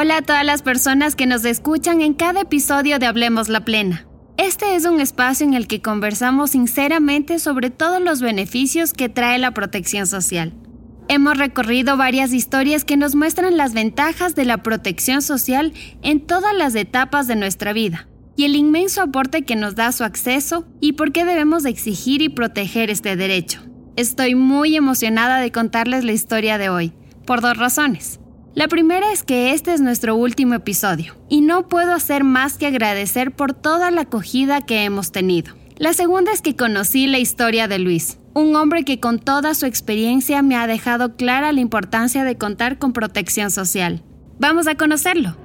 Hola a todas las personas que nos escuchan en cada episodio de Hablemos la Plena. Este es un espacio en el que conversamos sinceramente sobre todos los beneficios que trae la protección social. Hemos recorrido varias historias que nos muestran las ventajas de la protección social en todas las etapas de nuestra vida y el inmenso aporte que nos da su acceso y por qué debemos exigir y proteger este derecho. Estoy muy emocionada de contarles la historia de hoy, por dos razones. La primera es que este es nuestro último episodio y no puedo hacer más que agradecer por toda la acogida que hemos tenido. La segunda es que conocí la historia de Luis, un hombre que con toda su experiencia me ha dejado clara la importancia de contar con protección social. Vamos a conocerlo.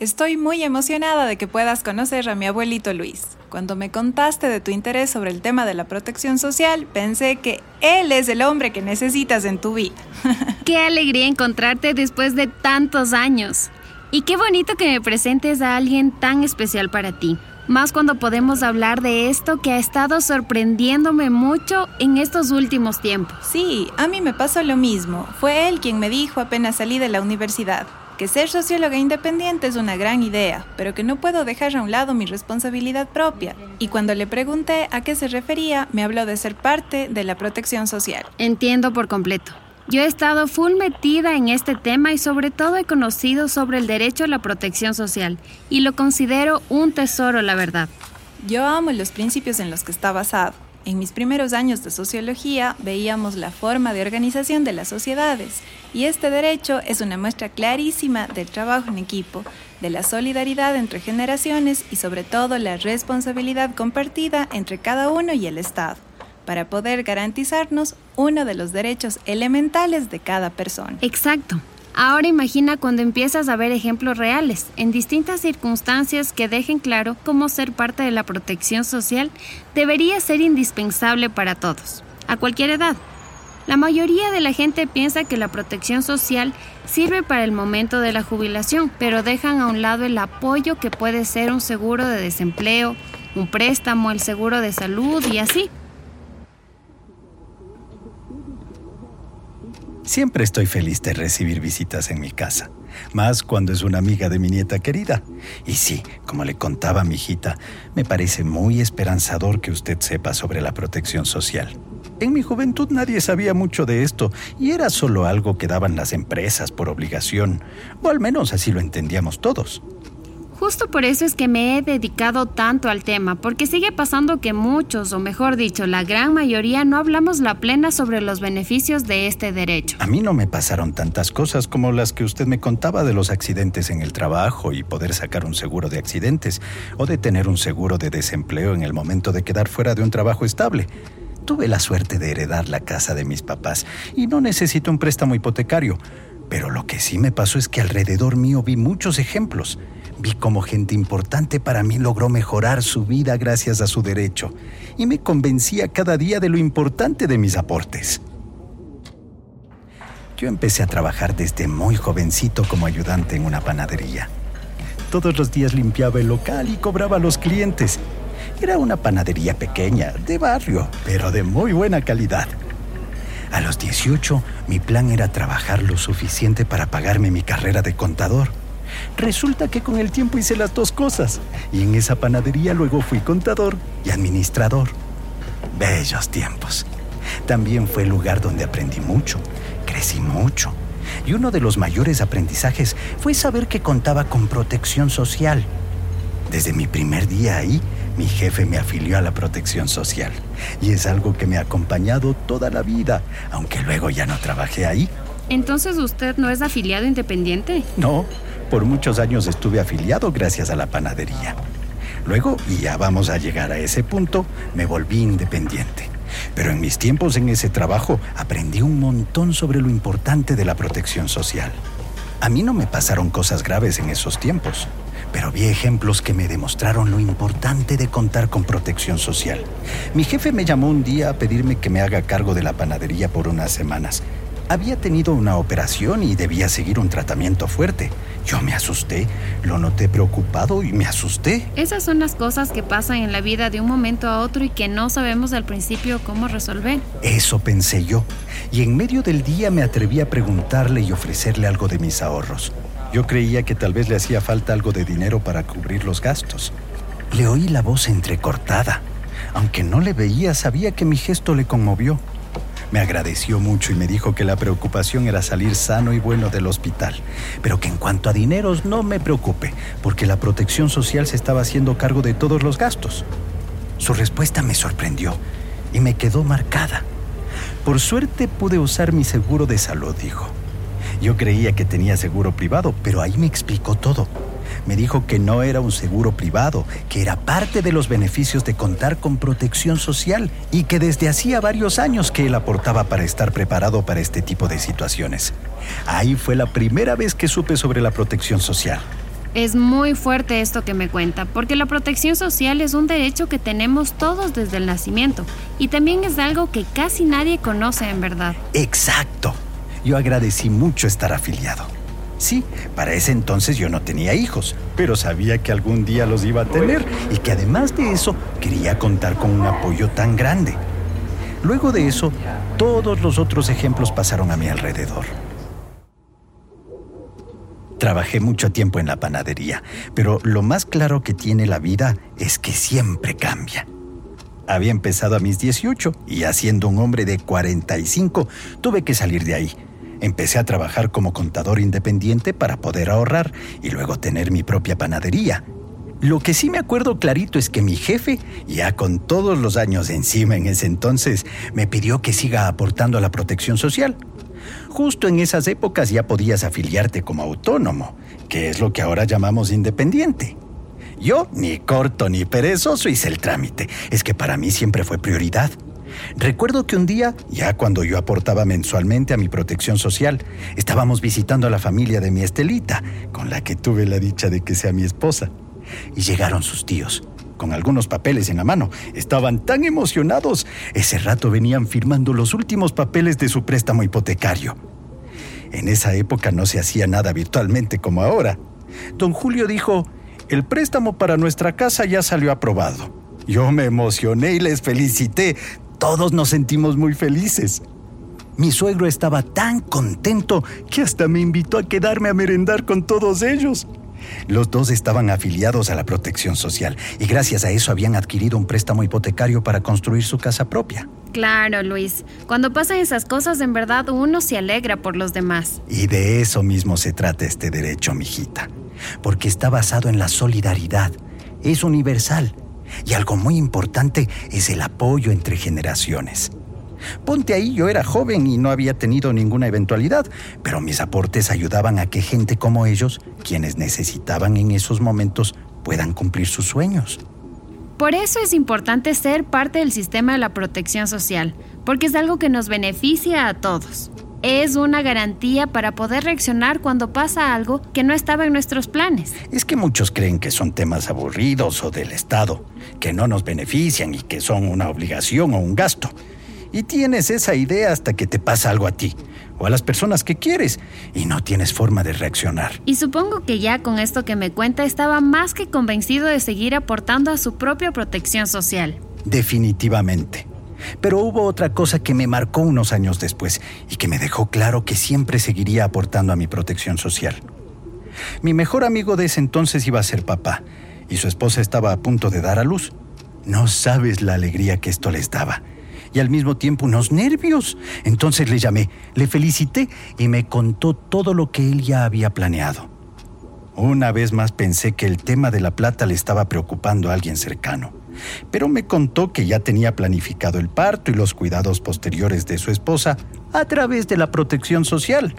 Estoy muy emocionada de que puedas conocer a mi abuelito Luis. Cuando me contaste de tu interés sobre el tema de la protección social, pensé que él es el hombre que necesitas en tu vida. Qué alegría encontrarte después de tantos años. Y qué bonito que me presentes a alguien tan especial para ti. Más cuando podemos hablar de esto que ha estado sorprendiéndome mucho en estos últimos tiempos. Sí, a mí me pasó lo mismo. Fue él quien me dijo apenas salí de la universidad que ser socióloga independiente es una gran idea, pero que no puedo dejar a un lado mi responsabilidad propia. Y cuando le pregunté a qué se refería, me habló de ser parte de la protección social. Entiendo por completo. Yo he estado full metida en este tema y sobre todo he conocido sobre el derecho a la protección social y lo considero un tesoro, la verdad. Yo amo los principios en los que está basado en mis primeros años de sociología veíamos la forma de organización de las sociedades y este derecho es una muestra clarísima del trabajo en equipo, de la solidaridad entre generaciones y sobre todo la responsabilidad compartida entre cada uno y el Estado para poder garantizarnos uno de los derechos elementales de cada persona. Exacto. Ahora imagina cuando empiezas a ver ejemplos reales, en distintas circunstancias que dejen claro cómo ser parte de la protección social debería ser indispensable para todos, a cualquier edad. La mayoría de la gente piensa que la protección social sirve para el momento de la jubilación, pero dejan a un lado el apoyo que puede ser un seguro de desempleo, un préstamo, el seguro de salud y así. Siempre estoy feliz de recibir visitas en mi casa, más cuando es una amiga de mi nieta querida. Y sí, como le contaba a mi hijita, me parece muy esperanzador que usted sepa sobre la protección social. En mi juventud nadie sabía mucho de esto y era solo algo que daban las empresas por obligación, o al menos así lo entendíamos todos. Justo por eso es que me he dedicado tanto al tema, porque sigue pasando que muchos, o mejor dicho, la gran mayoría, no hablamos la plena sobre los beneficios de este derecho. A mí no me pasaron tantas cosas como las que usted me contaba de los accidentes en el trabajo y poder sacar un seguro de accidentes, o de tener un seguro de desempleo en el momento de quedar fuera de un trabajo estable. Tuve la suerte de heredar la casa de mis papás y no necesito un préstamo hipotecario. Pero lo que sí me pasó es que alrededor mío vi muchos ejemplos Vi cómo gente importante para mí logró mejorar su vida gracias a su derecho y me convencía cada día de lo importante de mis aportes. Yo empecé a trabajar desde muy jovencito como ayudante en una panadería. Todos los días limpiaba el local y cobraba a los clientes. Era una panadería pequeña, de barrio, pero de muy buena calidad. A los 18, mi plan era trabajar lo suficiente para pagarme mi carrera de contador Resulta que con el tiempo hice las dos cosas y en esa panadería luego fui contador y administrador. Bellos tiempos. También fue lugar donde aprendí mucho, crecí mucho. Y uno de los mayores aprendizajes fue saber que contaba con protección social. Desde mi primer día ahí, mi jefe me afilió a la protección social. Y es algo que me ha acompañado toda la vida, aunque luego ya no trabajé ahí. Entonces usted no es afiliado independiente. No, por muchos años estuve afiliado gracias a la panadería. Luego, y ya vamos a llegar a ese punto, me volví independiente. Pero en mis tiempos en ese trabajo aprendí un montón sobre lo importante de la protección social. A mí no me pasaron cosas graves en esos tiempos, pero vi ejemplos que me demostraron lo importante de contar con protección social. Mi jefe me llamó un día a pedirme que me haga cargo de la panadería por unas semanas había tenido una operación y debía seguir un tratamiento fuerte, Yo me asusté, lo noté preocupado y me asusté. Esas son las cosas que pasan en la vida de un momento a otro y que no sabemos al principio cómo resolver. Eso pensé yo, y en medio del día me atreví a preguntarle y ofrecerle algo de mis ahorros. Yo creía que tal vez le hacía falta algo de dinero para cubrir los gastos. Le oí la voz entrecortada. Aunque no le veía, sabía que mi gesto le conmovió. Me agradeció mucho y me dijo que la preocupación era salir sano y bueno del hospital, pero que en cuanto a dineros no me preocupe, porque la protección social se estaba haciendo cargo de todos los gastos. Su respuesta me sorprendió y me quedó marcada. Por suerte pude usar mi seguro de salud, dijo. Yo creía que tenía seguro privado, pero ahí me explicó todo me dijo que no era un seguro privado, que era parte de los beneficios de contar con protección social y que desde hacía varios años que él aportaba para estar preparado para este tipo de situaciones. Ahí fue la primera vez que supe sobre la protección social. Es muy fuerte esto que me cuenta, porque la protección social es un derecho que tenemos todos desde el nacimiento y también es algo que casi nadie conoce en verdad. Exacto. Yo agradecí mucho estar afiliado. Sí, para ese entonces yo no tenía hijos, pero sabía que algún día los iba a tener y que además de eso quería contar con un apoyo tan grande. Luego de eso, todos los otros ejemplos pasaron a mi alrededor. Trabajé mucho tiempo en la panadería, pero lo más claro que tiene la vida es que siempre cambia. Había empezado a mis 18 y haciendo un hombre de 45 tuve que salir de ahí Empecé a trabajar como contador independiente para poder ahorrar y luego tener mi propia panadería. Lo que sí me acuerdo clarito es que mi jefe, ya con todos los años encima en ese entonces, me pidió que siga aportando a la protección social. Justo en esas épocas ya podías afiliarte como autónomo, que es lo que ahora llamamos independiente. Yo, ni corto ni perezoso, hice el trámite. Es que para mí siempre fue prioridad. Recuerdo que un día, ya cuando yo aportaba mensualmente a mi protección social, estábamos visitando a la familia de mi Estelita, con la que tuve la dicha de que sea mi esposa. Y llegaron sus tíos, con algunos papeles en la mano. Estaban tan emocionados. Ese rato venían firmando los últimos papeles de su préstamo hipotecario. En esa época no se hacía nada virtualmente como ahora. Don Julio dijo, el préstamo para nuestra casa ya salió aprobado. Yo me emocioné y les felicité. Todos nos sentimos muy felices. Mi suegro estaba tan contento que hasta me invitó a quedarme a merendar con todos ellos. Los dos estaban afiliados a la protección social y gracias a eso habían adquirido un préstamo hipotecario para construir su casa propia. Claro, Luis. Cuando pasan esas cosas, en verdad uno se alegra por los demás. Y de eso mismo se trata este derecho, mijita. Porque está basado en la solidaridad. Es universal y algo muy importante es el apoyo entre generaciones. Ponte ahí, yo era joven y no había tenido ninguna eventualidad, pero mis aportes ayudaban a que gente como ellos, quienes necesitaban en esos momentos, puedan cumplir sus sueños. Por eso es importante ser parte del sistema de la protección social, porque es algo que nos beneficia a todos es una garantía para poder reaccionar cuando pasa algo que no estaba en nuestros planes. Es que muchos creen que son temas aburridos o del Estado, que no nos benefician y que son una obligación o un gasto. Y tienes esa idea hasta que te pasa algo a ti o a las personas que quieres y no tienes forma de reaccionar. Y supongo que ya con esto que me cuenta estaba más que convencido de seguir aportando a su propia protección social. Definitivamente. Pero hubo otra cosa que me marcó unos años después y que me dejó claro que siempre seguiría aportando a mi protección social. Mi mejor amigo de ese entonces iba a ser papá y su esposa estaba a punto de dar a luz. No sabes la alegría que esto les daba y al mismo tiempo unos nervios. Entonces le llamé, le felicité y me contó todo lo que él ya había planeado. Una vez más pensé que el tema de la plata le estaba preocupando a alguien cercano pero me contó que ya tenía planificado el parto y los cuidados posteriores de su esposa a través de la protección social.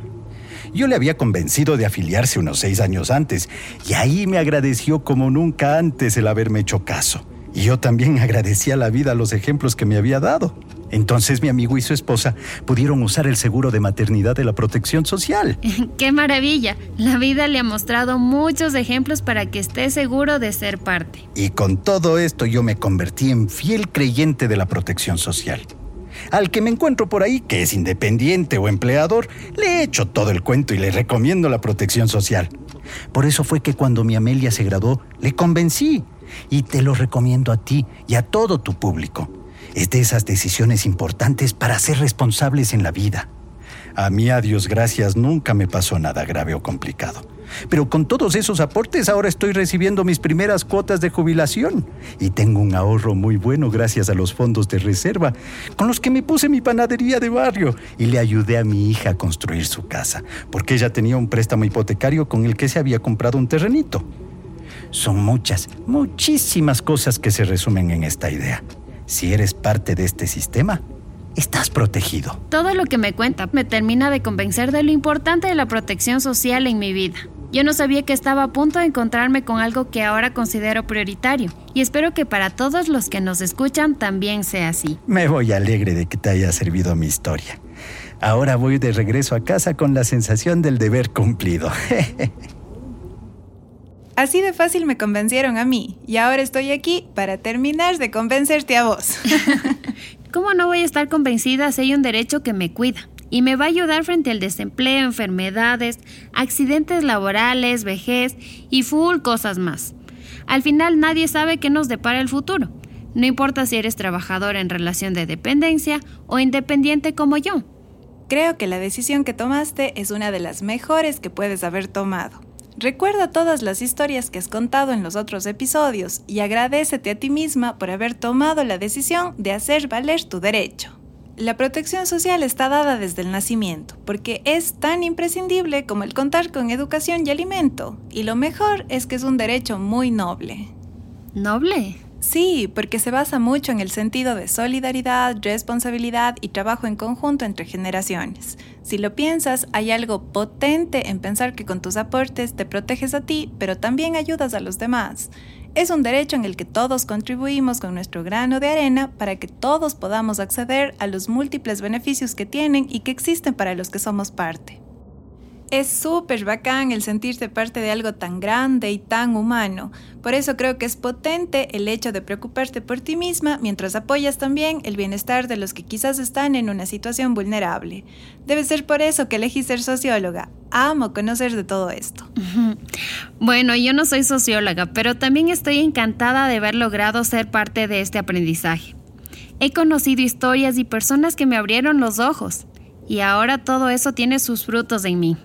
Yo le había convencido de afiliarse unos seis años antes y ahí me agradeció como nunca antes el haberme hecho caso. Y yo también agradecía a la vida los ejemplos que me había dado. Entonces mi amigo y su esposa pudieron usar el seguro de maternidad de la protección social. ¡Qué maravilla! La vida le ha mostrado muchos ejemplos para que esté seguro de ser parte. Y con todo esto yo me convertí en fiel creyente de la protección social. Al que me encuentro por ahí, que es independiente o empleador, le echo todo el cuento y le recomiendo la protección social. Por eso fue que cuando mi Amelia se graduó, le convencí. Y te lo recomiendo a ti y a todo tu público. Es de esas decisiones importantes para ser responsables en la vida. A mí, a Dios gracias, nunca me pasó nada grave o complicado. Pero con todos esos aportes ahora estoy recibiendo mis primeras cuotas de jubilación y tengo un ahorro muy bueno gracias a los fondos de reserva con los que me puse mi panadería de barrio y le ayudé a mi hija a construir su casa, porque ella tenía un préstamo hipotecario con el que se había comprado un terrenito. Son muchas, muchísimas cosas que se resumen en esta idea. Si eres parte de este sistema, estás protegido. Todo lo que me cuenta me termina de convencer de lo importante de la protección social en mi vida. Yo no sabía que estaba a punto de encontrarme con algo que ahora considero prioritario y espero que para todos los que nos escuchan también sea así. Me voy alegre de que te haya servido mi historia. Ahora voy de regreso a casa con la sensación del deber cumplido. Así de fácil me convencieron a mí y ahora estoy aquí para terminar de convencerte a vos. ¿Cómo no voy a estar convencida si hay un derecho que me cuida? y me va a ayudar frente al desempleo, enfermedades, accidentes laborales, vejez y full cosas más. Al final nadie sabe qué nos depara el futuro. No importa si eres trabajador en relación de dependencia o independiente como yo. Creo que la decisión que tomaste es una de las mejores que puedes haber tomado. Recuerda todas las historias que has contado en los otros episodios y agradecete a ti misma por haber tomado la decisión de hacer valer tu derecho. La protección social está dada desde el nacimiento, porque es tan imprescindible como el contar con educación y alimento, y lo mejor es que es un derecho muy noble. ¿Noble? Sí, porque se basa mucho en el sentido de solidaridad, responsabilidad y trabajo en conjunto entre generaciones. Si lo piensas, hay algo potente en pensar que con tus aportes te proteges a ti, pero también ayudas a los demás. Es un derecho en el que todos contribuimos con nuestro grano de arena para que todos podamos acceder a los múltiples beneficios que tienen y que existen para los que somos parte. Es súper bacán el sentirse parte de algo tan grande y tan humano. Por eso creo que es potente el hecho de preocuparte por ti misma mientras apoyas también el bienestar de los que quizás están en una situación vulnerable. Debe ser por eso que elegí ser socióloga. Amo conocer de todo esto. Bueno, yo no soy socióloga, pero también estoy encantada de haber logrado ser parte de este aprendizaje. He conocido historias y personas que me abrieron los ojos, y ahora todo eso tiene sus frutos en mí.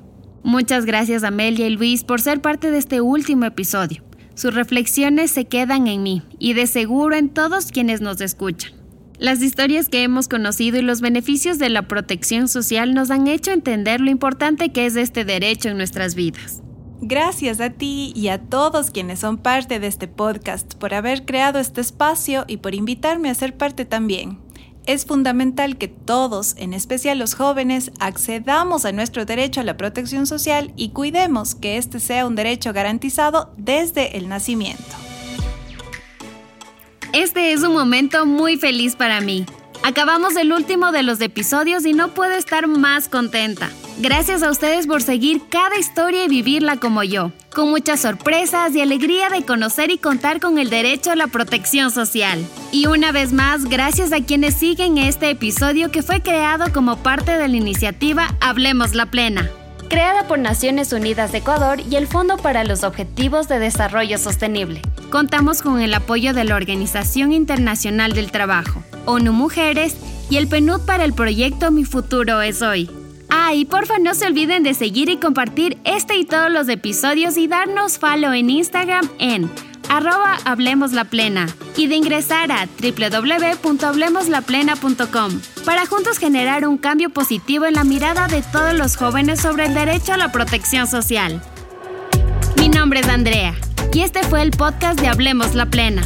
Muchas gracias Amelia y Luis por ser parte de este último episodio. Sus reflexiones se quedan en mí y de seguro en todos quienes nos escuchan. Las historias que hemos conocido y los beneficios de la protección social nos han hecho entender lo importante que es este derecho en nuestras vidas. Gracias a ti y a todos quienes son parte de este podcast por haber creado este espacio y por invitarme a ser parte también es fundamental que todos, en especial los jóvenes, accedamos a nuestro derecho a la protección social y cuidemos que este sea un derecho garantizado desde el nacimiento. Este es un momento muy feliz para mí. Acabamos el último de los episodios y no puedo estar más contenta. Gracias a ustedes por seguir cada historia y vivirla como yo, con muchas sorpresas y alegría de conocer y contar con el derecho a la protección social. Y una vez más, gracias a quienes siguen este episodio que fue creado como parte de la iniciativa Hablemos la Plena creada por Naciones Unidas de Ecuador y el Fondo para los Objetivos de Desarrollo Sostenible. Contamos con el apoyo de la Organización Internacional del Trabajo, ONU Mujeres y el PNUD para el proyecto Mi Futuro es Hoy. Ah, y porfa no se olviden de seguir y compartir este y todos los episodios y darnos follow en Instagram en arroba Hablemos la Plena y de ingresar a www.hablemoslaplena.com para juntos generar un cambio positivo en la mirada de todos los jóvenes sobre el derecho a la protección social. Mi nombre es Andrea y este fue el podcast de Hablemos la Plena.